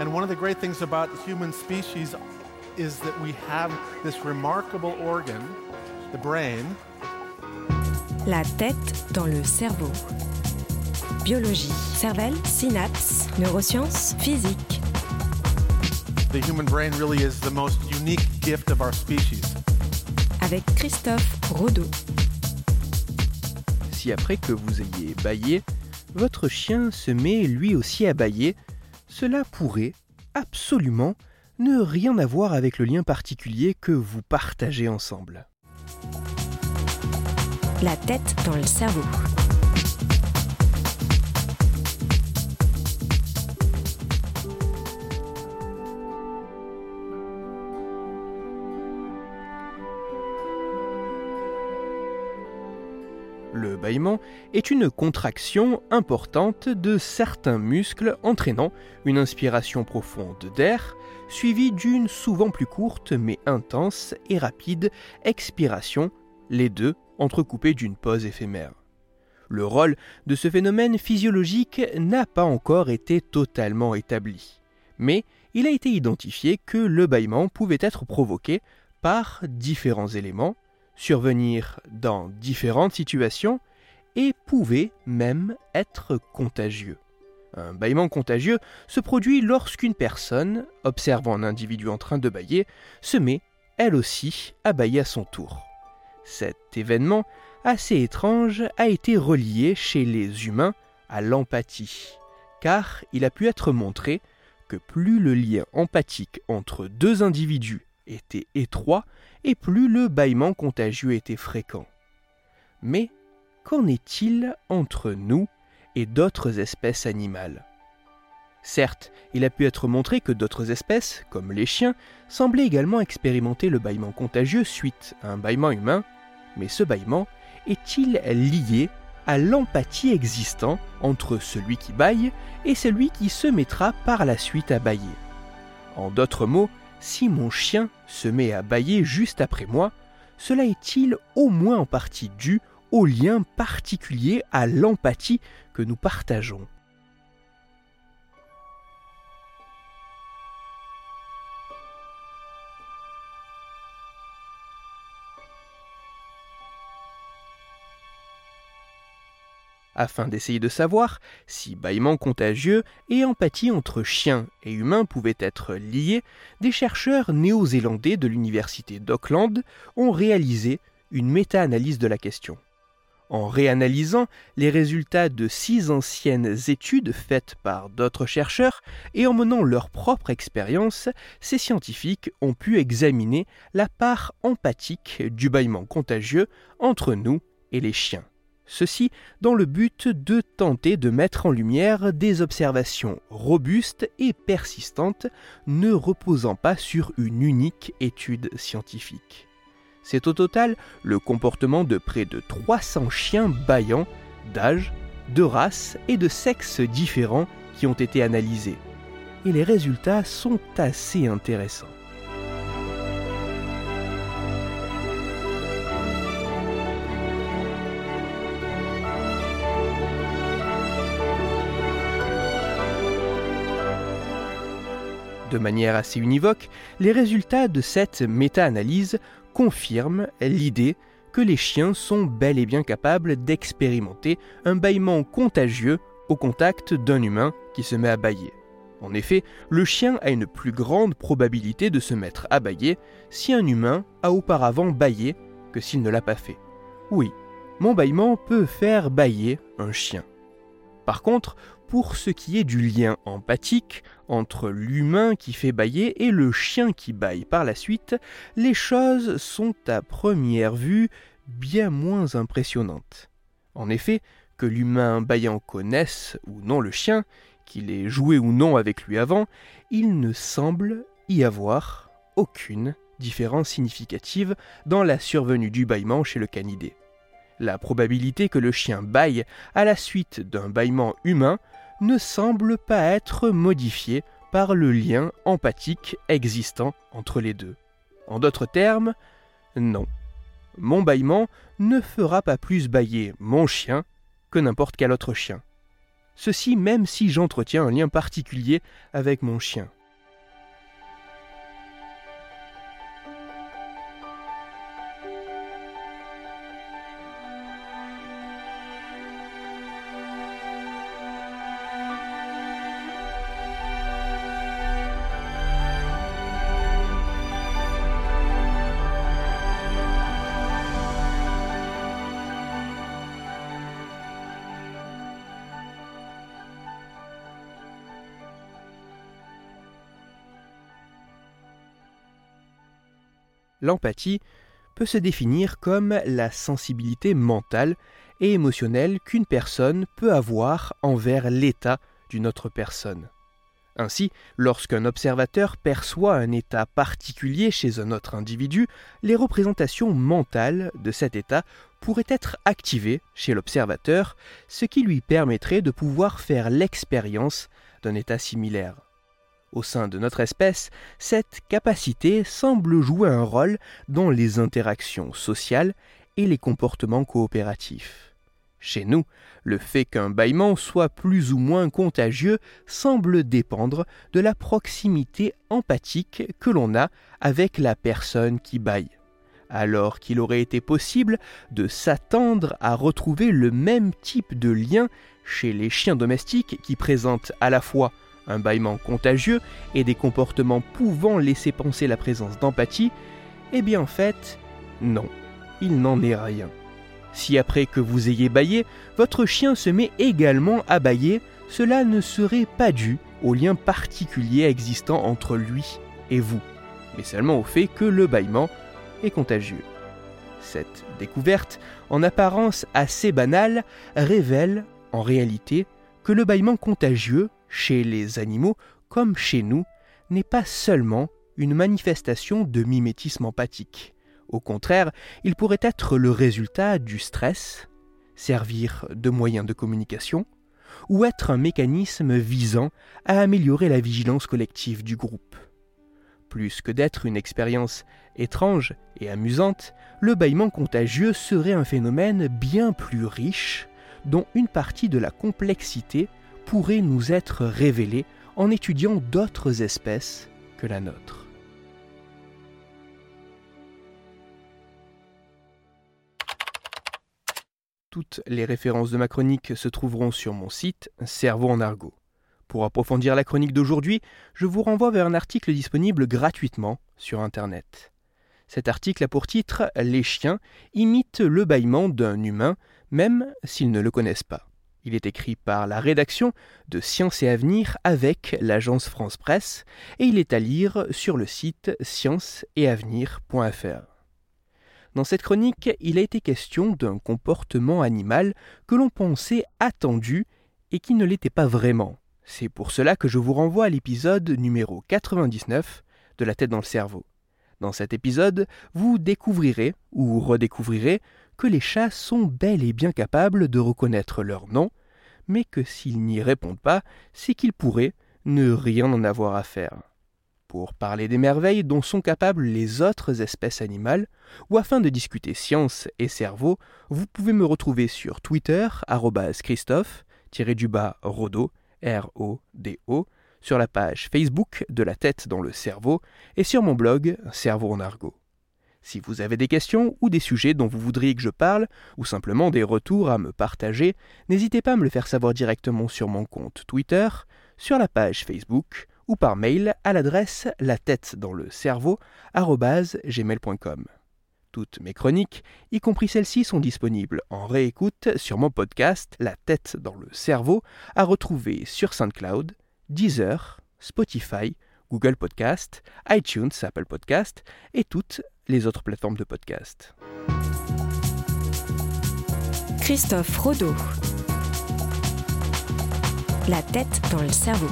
And one of the great things about the human species is that we have this remarkable organ, the brain. La tête dans le cerveau. Biologie, cervelle, synapses, neurosciences, physique. The human brain really is the most unique gift of our species. Avec Christophe Rodeau. Si après que vous ayez baillé, votre chien se met lui aussi à bailler, cela pourrait absolument ne rien avoir avec le lien particulier que vous partagez ensemble. La tête dans le cerveau. Le bâillement est une contraction importante de certains muscles entraînant une inspiration profonde d'air, suivie d'une souvent plus courte mais intense et rapide expiration, les deux entrecoupés d'une pause éphémère. Le rôle de ce phénomène physiologique n'a pas encore été totalement établi, mais il a été identifié que le bâillement pouvait être provoqué par différents éléments, survenir dans différentes situations et pouvait même être contagieux. Un bâillement contagieux se produit lorsqu'une personne, observant un individu en train de bâiller, se met, elle aussi, à bâiller à son tour. Cet événement, assez étrange, a été relié chez les humains à l'empathie, car il a pu être montré que plus le lien empathique entre deux individus était étroit, et plus le bâillement contagieux était fréquent. Mais qu'en est-il entre nous et d'autres espèces animales? Certes, il a pu être montré que d'autres espèces, comme les chiens, semblaient également expérimenter le bâillement contagieux suite à un bâillement humain, mais ce bâillement est-il lié à l'empathie existant entre celui qui bâille et celui qui se mettra par la suite à bâiller? En d'autres mots, si mon chien se met à bâiller juste après moi, cela est-il au moins en partie dû au lien particulier à l'empathie que nous partageons Afin d'essayer de savoir si bâillement contagieux et empathie entre chiens et humains pouvaient être liés, des chercheurs néo-zélandais de l'université d'Auckland ont réalisé une méta-analyse de la question. En réanalysant les résultats de six anciennes études faites par d'autres chercheurs et en menant leur propre expérience, ces scientifiques ont pu examiner la part empathique du bâillement contagieux entre nous et les chiens. Ceci dans le but de tenter de mettre en lumière des observations robustes et persistantes ne reposant pas sur une unique étude scientifique. C'est au total le comportement de près de 300 chiens baillants d'âge, de race et de sexe différents qui ont été analysés. Et les résultats sont assez intéressants. De manière assez univoque, les résultats de cette méta-analyse confirment l'idée que les chiens sont bel et bien capables d'expérimenter un bâillement contagieux au contact d'un humain qui se met à bâiller. En effet, le chien a une plus grande probabilité de se mettre à bâiller si un humain a auparavant bâillé que s'il ne l'a pas fait. Oui, mon bâillement peut faire bâiller un chien. Par contre, pour ce qui est du lien empathique entre l'humain qui fait bailler et le chien qui baille par la suite, les choses sont à première vue bien moins impressionnantes. En effet, que l'humain baillant connaisse ou non le chien, qu'il ait joué ou non avec lui avant, il ne semble y avoir aucune différence significative dans la survenue du bâillement chez le canidé. La probabilité que le chien baille à la suite d'un bâillement humain ne semble pas être modifié par le lien empathique existant entre les deux. En d'autres termes, non. Mon bâillement ne fera pas plus bailler mon chien que n'importe quel autre chien. Ceci même si j'entretiens un lien particulier avec mon chien. L'empathie peut se définir comme la sensibilité mentale et émotionnelle qu'une personne peut avoir envers l'état d'une autre personne. Ainsi, lorsqu'un observateur perçoit un état particulier chez un autre individu, les représentations mentales de cet état pourraient être activées chez l'observateur, ce qui lui permettrait de pouvoir faire l'expérience d'un état similaire. Au sein de notre espèce, cette capacité semble jouer un rôle dans les interactions sociales et les comportements coopératifs. Chez nous, le fait qu'un bâillement soit plus ou moins contagieux semble dépendre de la proximité empathique que l'on a avec la personne qui baille. Alors qu'il aurait été possible de s'attendre à retrouver le même type de lien chez les chiens domestiques qui présentent à la fois un bâillement contagieux et des comportements pouvant laisser penser la présence d'empathie, eh bien en fait, non, il n'en est rien. Si après que vous ayez baillé, votre chien se met également à bailler, cela ne serait pas dû au lien particulier existant entre lui et vous, mais seulement au fait que le bâillement est contagieux. Cette découverte, en apparence assez banale, révèle, en réalité, que le bâillement contagieux chez les animaux comme chez nous n'est pas seulement une manifestation de mimétisme empathique. Au contraire, il pourrait être le résultat du stress, servir de moyen de communication, ou être un mécanisme visant à améliorer la vigilance collective du groupe. Plus que d'être une expérience étrange et amusante, le bâillement contagieux serait un phénomène bien plus riche, dont une partie de la complexité pourrait nous être révélé en étudiant d'autres espèces que la nôtre. Toutes les références de ma chronique se trouveront sur mon site Cerveau en argot. Pour approfondir la chronique d'aujourd'hui, je vous renvoie vers un article disponible gratuitement sur Internet. Cet article a pour titre Les chiens imitent le bâillement d'un humain, même s'ils ne le connaissent pas. Il est écrit par la rédaction de Science et Avenir avec l'agence France Presse et il est à lire sur le site scienceetavenir.fr. Dans cette chronique, il a été question d'un comportement animal que l'on pensait attendu et qui ne l'était pas vraiment. C'est pour cela que je vous renvoie à l'épisode numéro 99 de La tête dans le cerveau. Dans cet épisode, vous découvrirez ou redécouvrirez que les chats sont bel et bien capables de reconnaître leur nom, mais que s'ils n'y répondent pas, c'est qu'ils pourraient ne rien en avoir à faire. Pour parler des merveilles dont sont capables les autres espèces animales, ou afin de discuter science et cerveau, vous pouvez me retrouver sur Twitter, Christophe, du bas Rodo, R-O-D-O, sur la page Facebook de la tête dans le cerveau, et sur mon blog Cerveau en argot. Si vous avez des questions ou des sujets dont vous voudriez que je parle, ou simplement des retours à me partager, n'hésitez pas à me le faire savoir directement sur mon compte Twitter, sur la page Facebook ou par mail à l'adresse la tête dans le cerveau gmail.com. Toutes mes chroniques, y compris celles-ci, sont disponibles en réécoute sur mon podcast La tête dans le cerveau, à retrouver sur SoundCloud, Deezer, Spotify, Google Podcast, iTunes, Apple Podcast et toutes les autres plateformes de podcast. Christophe Rodeau. La tête dans le cerveau.